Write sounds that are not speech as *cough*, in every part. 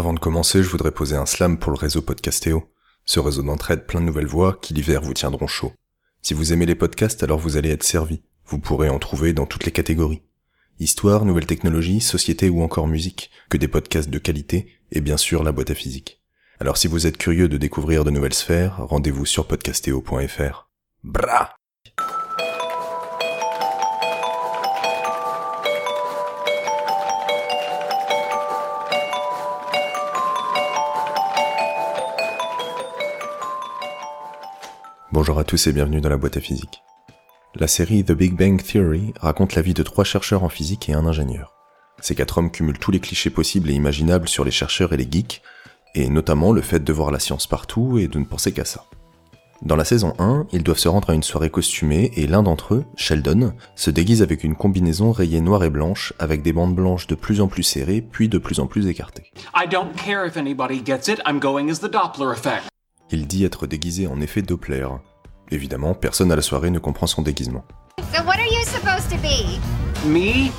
Avant de commencer, je voudrais poser un slam pour le réseau Podcastéo, ce réseau d'entraide plein de nouvelles voix qui l'hiver vous tiendront chaud. Si vous aimez les podcasts, alors vous allez être servi. Vous pourrez en trouver dans toutes les catégories. Histoire, nouvelles technologies, société ou encore musique, que des podcasts de qualité, et bien sûr la boîte à physique. Alors si vous êtes curieux de découvrir de nouvelles sphères, rendez-vous sur podcastéo.fr. Bra Bonjour à tous et bienvenue dans la boîte à physique. La série The Big Bang Theory raconte la vie de trois chercheurs en physique et un ingénieur. Ces quatre hommes cumulent tous les clichés possibles et imaginables sur les chercheurs et les geeks, et notamment le fait de voir la science partout et de ne penser qu'à ça. Dans la saison 1, ils doivent se rendre à une soirée costumée et l'un d'entre eux, Sheldon, se déguise avec une combinaison rayée noire et blanche avec des bandes blanches de plus en plus serrées puis de plus en plus écartées. Il dit être déguisé en effet Doppler. Évidemment, personne à la soirée ne comprend son déguisement. So what are you supposed to be? Me?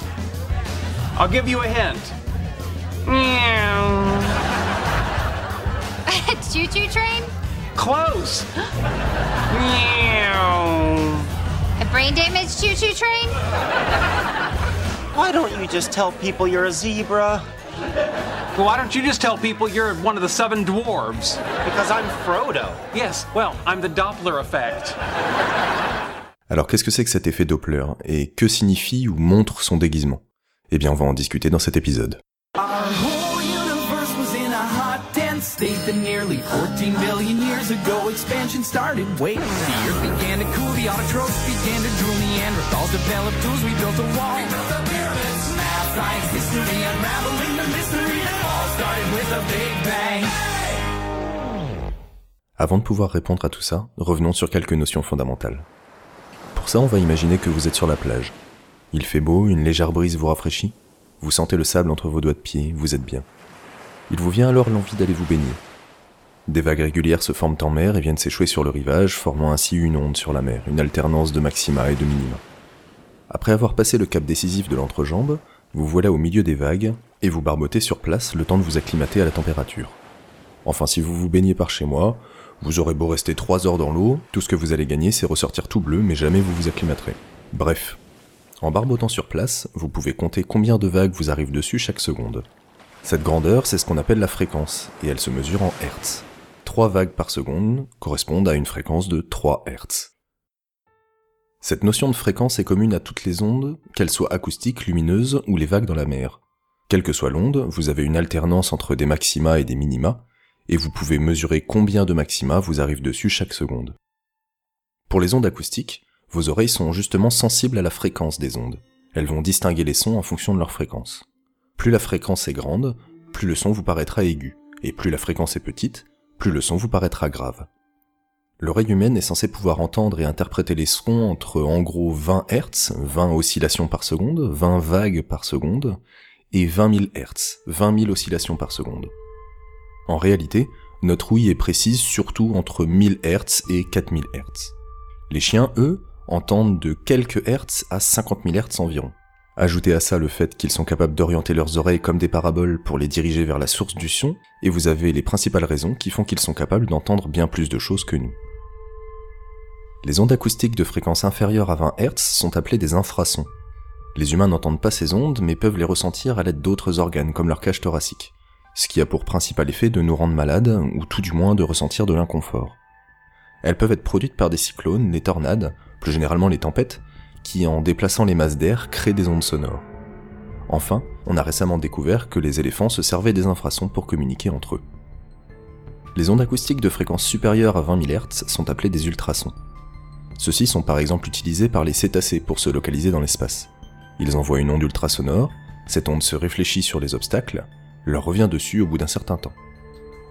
I'll give you a hint. Meow. A choo-choo train? Close. Meow. A brain damaged choo-choo train? Why don't you just tell people you're a zebra? Well, why don't you just tell people you're one of the seven dwarves? Because I'm Frodo. Yes, well, I'm the Doppler effect. Alors qu'est-ce que c'est que cet effet Doppler et que signifie ou montre son déguisement? Eh bien on va en discuter dans cet épisode. Our whole universe was in a hot, dense state that nearly 14 billion years ago expansion started. Wait, the earth began to cool, the autotrophs began to drool, Neanderthals developed tools, we built a wall. We built the pyramids, math, science, history, unraveling the mystery Avant de pouvoir répondre à tout ça, revenons sur quelques notions fondamentales. Pour ça, on va imaginer que vous êtes sur la plage. Il fait beau, une légère brise vous rafraîchit, vous sentez le sable entre vos doigts de pied, vous êtes bien. Il vous vient alors l'envie d'aller vous baigner. Des vagues régulières se forment en mer et viennent s'échouer sur le rivage, formant ainsi une onde sur la mer, une alternance de maxima et de minima. Après avoir passé le cap décisif de l'entrejambe, vous voilà au milieu des vagues, et vous barbotez sur place le temps de vous acclimater à la température. Enfin, si vous vous baignez par chez moi, vous aurez beau rester 3 heures dans l'eau, tout ce que vous allez gagner c'est ressortir tout bleu, mais jamais vous vous acclimaterez. Bref. En barbotant sur place, vous pouvez compter combien de vagues vous arrivent dessus chaque seconde. Cette grandeur, c'est ce qu'on appelle la fréquence, et elle se mesure en Hertz. 3 vagues par seconde correspondent à une fréquence de 3 Hertz. Cette notion de fréquence est commune à toutes les ondes, qu'elles soient acoustiques, lumineuses ou les vagues dans la mer. Quelle que soit l'onde, vous avez une alternance entre des maxima et des minima, et vous pouvez mesurer combien de maxima vous arrivent dessus chaque seconde. Pour les ondes acoustiques, vos oreilles sont justement sensibles à la fréquence des ondes. Elles vont distinguer les sons en fonction de leur fréquence. Plus la fréquence est grande, plus le son vous paraîtra aigu, et plus la fréquence est petite, plus le son vous paraîtra grave. L'oreille humaine est censée pouvoir entendre et interpréter les sons entre en gros 20 Hz, 20 oscillations par seconde, 20 vagues par seconde, et 20 000 Hz, 20 000 oscillations par seconde. En réalité, notre ouïe est précise surtout entre 1000 Hz et 4000 Hz. Les chiens, eux, entendent de quelques Hz à 50 000 Hz environ. Ajoutez à ça le fait qu'ils sont capables d'orienter leurs oreilles comme des paraboles pour les diriger vers la source du son, et vous avez les principales raisons qui font qu'ils sont capables d'entendre bien plus de choses que nous. Les ondes acoustiques de fréquence inférieure à 20 Hz sont appelées des infrasons. Les humains n'entendent pas ces ondes, mais peuvent les ressentir à l'aide d'autres organes, comme leur cage thoracique, ce qui a pour principal effet de nous rendre malades, ou tout du moins de ressentir de l'inconfort. Elles peuvent être produites par des cyclones, les tornades, plus généralement les tempêtes, qui en déplaçant les masses d'air créent des ondes sonores. Enfin, on a récemment découvert que les éléphants se servaient des infrasons pour communiquer entre eux. Les ondes acoustiques de fréquence supérieure à 20 000 Hz sont appelées des ultrasons. Ceux-ci sont par exemple utilisés par les cétacés pour se localiser dans l'espace. Ils envoient une onde ultrasonore, cette onde se réfléchit sur les obstacles, leur revient dessus au bout d'un certain temps.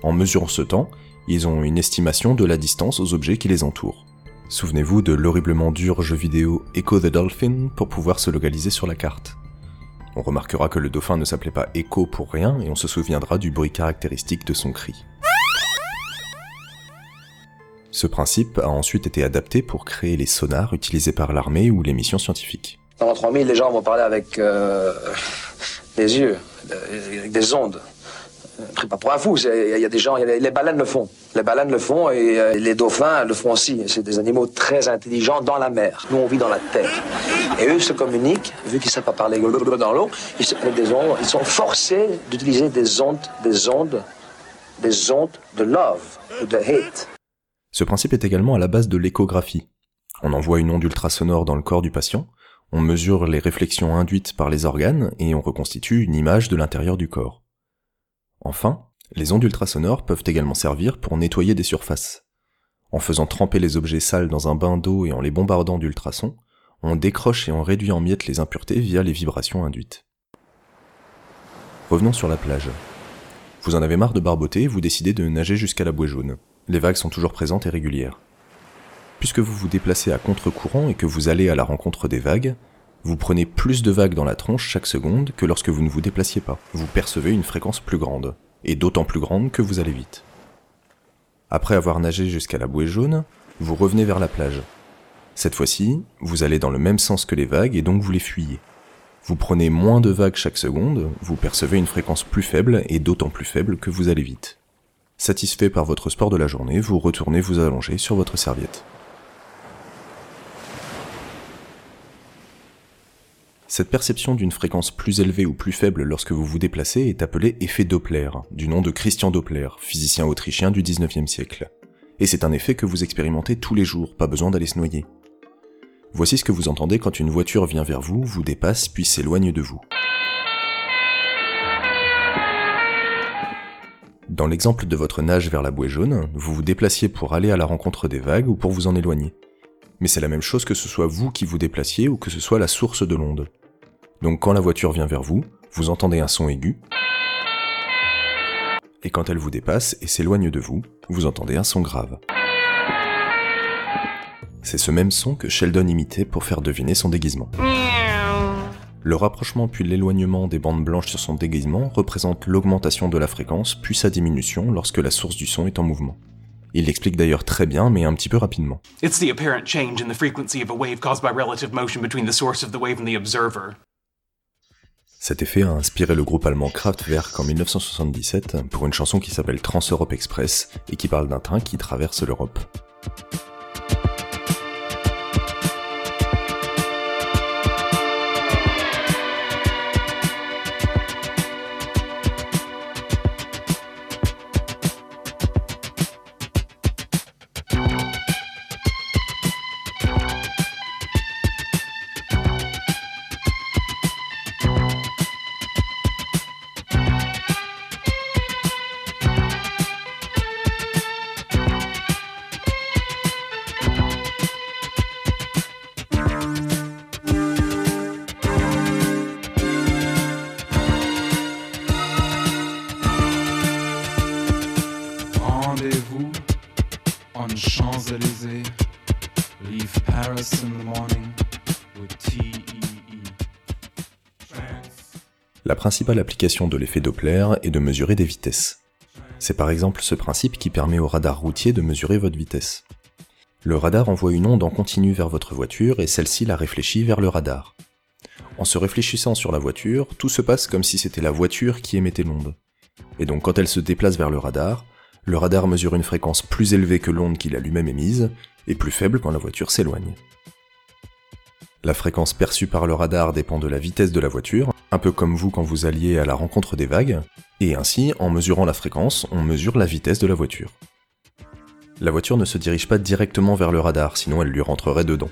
En mesurant ce temps, ils ont une estimation de la distance aux objets qui les entourent. Souvenez-vous de l'horriblement dur jeu vidéo Echo the Dolphin pour pouvoir se localiser sur la carte. On remarquera que le dauphin ne s'appelait pas Echo pour rien et on se souviendra du bruit caractéristique de son cri. Ce principe a ensuite été adapté pour créer les sonars utilisés par l'armée ou les missions scientifiques. Dans l'an 3000, les gens vont parler avec euh, les yeux, avec des ondes. Pris pas pour un fou, il y a des gens, les baleines le font. Les baleines le font et euh, les dauphins le font aussi. C'est des animaux très intelligents dans la mer. Nous, on vit dans la terre. Et eux se communiquent, vu qu'ils ne savent pas parler dans l'eau, ils, ils sont forcés d'utiliser des ondes, des ondes, des ondes de love de hate. Ce principe est également à la base de l'échographie. On envoie une onde ultrasonore dans le corps du patient, on mesure les réflexions induites par les organes et on reconstitue une image de l'intérieur du corps. Enfin, les ondes ultrasonores peuvent également servir pour nettoyer des surfaces. En faisant tremper les objets sales dans un bain d'eau et en les bombardant d'ultrasons, on décroche et on réduit en miettes les impuretés via les vibrations induites. Revenons sur la plage. Vous en avez marre de barboter, vous décidez de nager jusqu'à la bouée jaune. Les vagues sont toujours présentes et régulières. Puisque vous vous déplacez à contre-courant et que vous allez à la rencontre des vagues, vous prenez plus de vagues dans la tronche chaque seconde que lorsque vous ne vous déplaciez pas. Vous percevez une fréquence plus grande, et d'autant plus grande que vous allez vite. Après avoir nagé jusqu'à la bouée jaune, vous revenez vers la plage. Cette fois-ci, vous allez dans le même sens que les vagues et donc vous les fuyez. Vous prenez moins de vagues chaque seconde, vous percevez une fréquence plus faible et d'autant plus faible que vous allez vite. Satisfait par votre sport de la journée, vous retournez vous allonger sur votre serviette. Cette perception d'une fréquence plus élevée ou plus faible lorsque vous vous déplacez est appelée effet Doppler, du nom de Christian Doppler, physicien autrichien du 19e siècle. Et c'est un effet que vous expérimentez tous les jours, pas besoin d'aller se noyer. Voici ce que vous entendez quand une voiture vient vers vous, vous dépasse puis s'éloigne de vous. Dans l'exemple de votre nage vers la bouée jaune, vous vous déplaciez pour aller à la rencontre des vagues ou pour vous en éloigner. Mais c'est la même chose que ce soit vous qui vous déplaciez ou que ce soit la source de l'onde. Donc quand la voiture vient vers vous, vous entendez un son aigu. Et quand elle vous dépasse et s'éloigne de vous, vous entendez un son grave. C'est ce même son que Sheldon imitait pour faire deviner son déguisement. Le rapprochement puis l'éloignement des bandes blanches sur son déguisement représente l'augmentation de la fréquence puis sa diminution lorsque la source du son est en mouvement. Il l'explique d'ailleurs très bien mais un petit peu rapidement. It's the apparent change in the frequency of a wave caused by relative motion between the source of the wave and the observer. Cet effet a inspiré le groupe allemand Kraftwerk en 1977 pour une chanson qui s'appelle Trans-Europe Express et qui parle d'un train qui traverse l'Europe. La principale application de l'effet Doppler est de mesurer des vitesses. C'est par exemple ce principe qui permet au radar routier de mesurer votre vitesse. Le radar envoie une onde en continu vers votre voiture et celle-ci la réfléchit vers le radar. En se réfléchissant sur la voiture, tout se passe comme si c'était la voiture qui émettait l'onde. Et donc quand elle se déplace vers le radar, le radar mesure une fréquence plus élevée que l'onde qu'il a lui-même émise, et plus faible quand la voiture s'éloigne. La fréquence perçue par le radar dépend de la vitesse de la voiture, un peu comme vous quand vous alliez à la rencontre des vagues, et ainsi, en mesurant la fréquence, on mesure la vitesse de la voiture. La voiture ne se dirige pas directement vers le radar, sinon elle lui rentrerait dedans.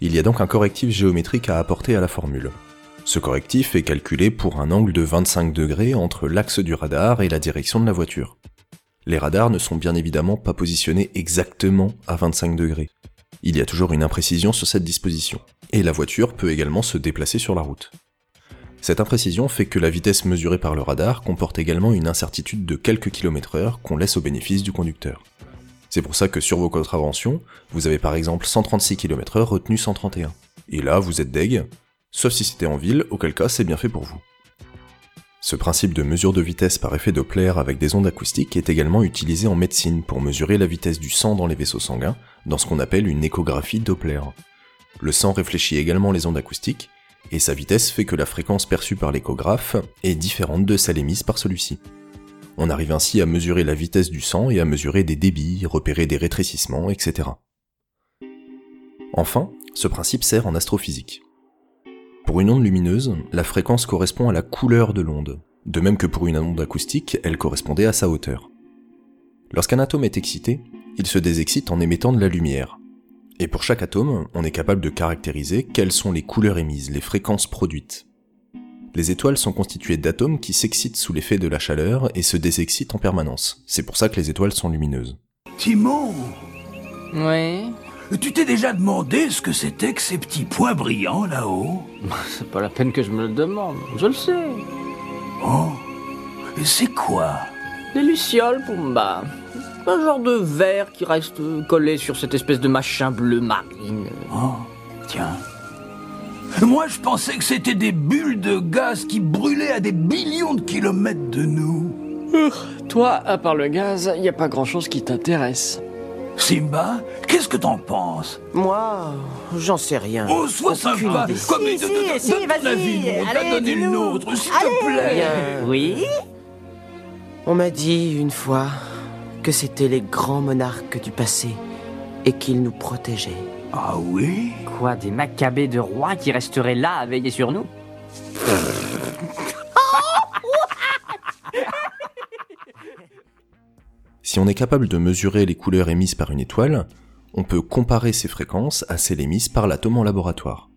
Il y a donc un correctif géométrique à apporter à la formule. Ce correctif est calculé pour un angle de 25 degrés entre l'axe du radar et la direction de la voiture. Les radars ne sont bien évidemment pas positionnés exactement à 25 degrés. Il y a toujours une imprécision sur cette disposition, et la voiture peut également se déplacer sur la route. Cette imprécision fait que la vitesse mesurée par le radar comporte également une incertitude de quelques kilomètres heure qu'on laisse au bénéfice du conducteur. C'est pour ça que sur vos contraventions, vous avez par exemple 136 km heure retenu 131. Et là, vous êtes deg, sauf si c'était en ville, auquel cas c'est bien fait pour vous. Ce principe de mesure de vitesse par effet Doppler avec des ondes acoustiques est également utilisé en médecine pour mesurer la vitesse du sang dans les vaisseaux sanguins, dans ce qu'on appelle une échographie Doppler. Le sang réfléchit également les ondes acoustiques, et sa vitesse fait que la fréquence perçue par l'échographe est différente de celle émise par celui-ci. On arrive ainsi à mesurer la vitesse du sang et à mesurer des débits, repérer des rétrécissements, etc. Enfin, ce principe sert en astrophysique. Pour une onde lumineuse, la fréquence correspond à la couleur de l'onde, de même que pour une onde acoustique, elle correspondait à sa hauteur. Lorsqu'un atome est excité, il se désexcite en émettant de la lumière. Et pour chaque atome, on est capable de caractériser quelles sont les couleurs émises, les fréquences produites. Les étoiles sont constituées d'atomes qui s'excitent sous l'effet de la chaleur et se désexcitent en permanence. C'est pour ça que les étoiles sont lumineuses. Timon, Oui, tu t'es déjà demandé ce que c'était que ces petits points brillants là-haut c'est pas la peine que je me le demande. Je le sais. Oh C'est quoi? Des lucioles, Pumba. Un genre de verre qui reste collé sur cette espèce de machin bleu marine. Oh, tiens. Moi, je pensais que c'était des bulles de gaz qui brûlaient à des millions de kilomètres de nous. Toi, à part le gaz, y a pas grand chose qui t'intéresse. Simba, qu'est-ce que t'en penses? Moi, j'en sais rien. Oh, sois sympa idée. Comme Si, il te si, donne si, ton vas-y, allez, donné le dis-nous. nôtre, s'il te plaît Bien. Oui On m'a dit une fois que c'était les grands monarques du passé et qu'ils nous protégeaient. Ah oui? Quoi, des macabées de rois qui resteraient là à veiller sur nous? *laughs* Si on est capable de mesurer les couleurs émises par une étoile, on peut comparer ces fréquences à celles émises par l'atome en laboratoire.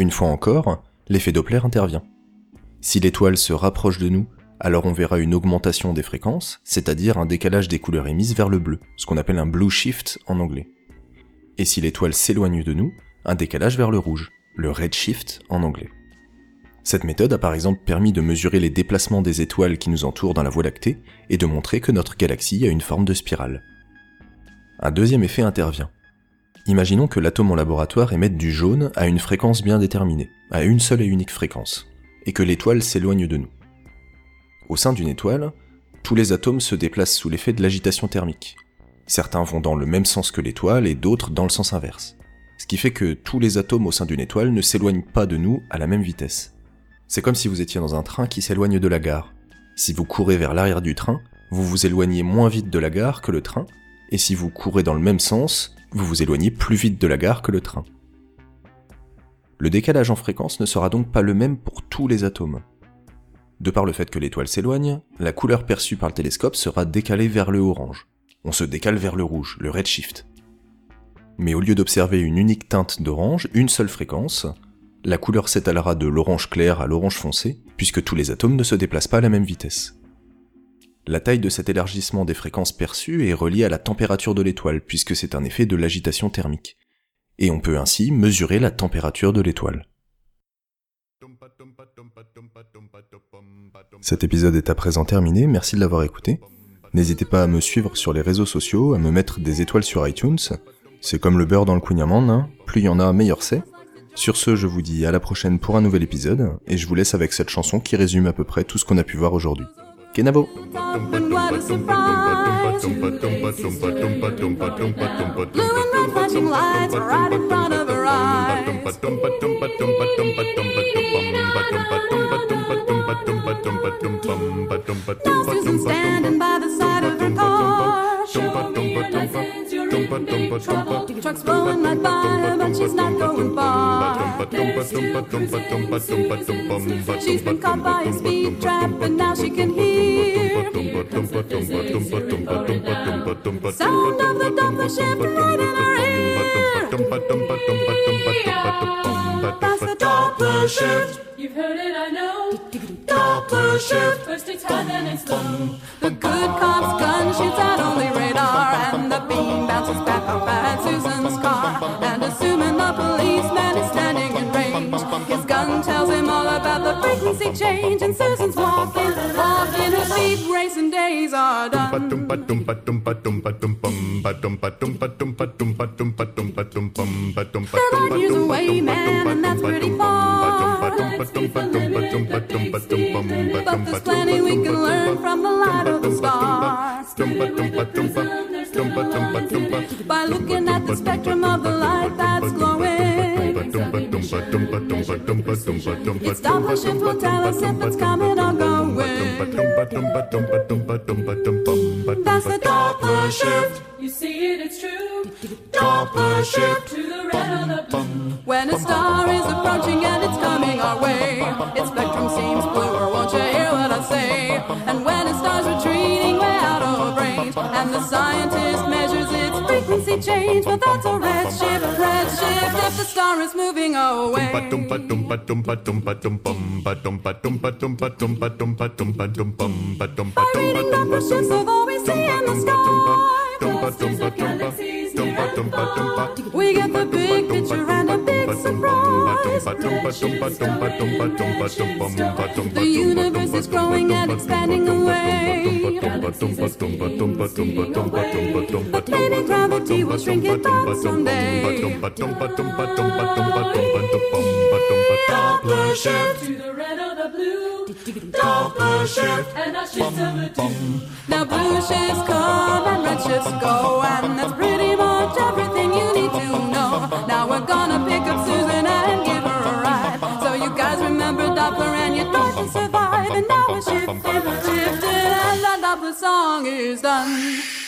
Une fois encore, l'effet Doppler intervient. Si l'étoile se rapproche de nous, alors on verra une augmentation des fréquences, c'est-à-dire un décalage des couleurs émises vers le bleu, ce qu'on appelle un blue shift en anglais. Et si l'étoile s'éloigne de nous, un décalage vers le rouge, le red shift en anglais. Cette méthode a par exemple permis de mesurer les déplacements des étoiles qui nous entourent dans la Voie lactée et de montrer que notre galaxie a une forme de spirale. Un deuxième effet intervient. Imaginons que l'atome en laboratoire émette du jaune à une fréquence bien déterminée, à une seule et unique fréquence, et que l'étoile s'éloigne de nous. Au sein d'une étoile, tous les atomes se déplacent sous l'effet de l'agitation thermique. Certains vont dans le même sens que l'étoile et d'autres dans le sens inverse. Ce qui fait que tous les atomes au sein d'une étoile ne s'éloignent pas de nous à la même vitesse. C'est comme si vous étiez dans un train qui s'éloigne de la gare. Si vous courez vers l'arrière du train, vous vous éloignez moins vite de la gare que le train, et si vous courez dans le même sens, vous vous éloignez plus vite de la gare que le train. Le décalage en fréquence ne sera donc pas le même pour tous les atomes. De par le fait que l'étoile s'éloigne, la couleur perçue par le télescope sera décalée vers le orange. On se décale vers le rouge, le redshift. Mais au lieu d'observer une unique teinte d'orange, une seule fréquence, la couleur s'étalera de l'orange clair à l'orange foncé, puisque tous les atomes ne se déplacent pas à la même vitesse. La taille de cet élargissement des fréquences perçues est reliée à la température de l'étoile, puisque c'est un effet de l'agitation thermique. Et on peut ainsi mesurer la température de l'étoile. Cet épisode est à présent terminé, merci de l'avoir écouté. N'hésitez pas à me suivre sur les réseaux sociaux, à me mettre des étoiles sur iTunes. C'est comme le beurre dans le kouign-amann, hein. plus il y en a, meilleur c'est. Sur ce, je vous dis à la prochaine pour un nouvel épisode, et je vous laisse avec cette chanson qui résume à peu près tout ce qu'on a pu voir aujourd'hui. Kenavo Standing by the side of her car. Ticket truck's blowing right by her, but she's not going far. She's been caught by a speed trap, and now she can hear. the Sound of the Doppler shift right in her ear. That's the Doppler shift. You've heard it, I know. Shift. First it's it's low. The good cop's gun shoots out only radar, and the beam bounces back up at Susan's car. And assuming the policeman is standing in range, his gun tells him all about the frequency change. And Susan's walking, walking, her speed racing days are done. They're light man, and that's pretty far. Plenty we can learn from the light of the stars. By looking at the spectrum of the light that's glowing. Its Doppler shift will tell us if it's coming or going. That's the Doppler shift. You see it, it's true. Doppler shift to the red or the blue. When a star is approaching and it's coming our way, its spectrum seems bluer. Scientist measures its frequency change, well that's a red shift, red shift. If the star is moving away. By reading Doppler shifts of all we see in the sky, clusters of galaxies near and far. We get the big picture and a big surprise. The universe is growing and expanding away. Maybe gravity will shrink it back someday. Doppler shift blue. Doppler shift and of the two. Now blue shifts come and red shifts go, and that's pretty much everything you need to know. Now we're gonna pick up Susan and give her a ride. So you guys remember Doppler and you try to survive. And now we're shifting, shifting, and the Doppler song is done.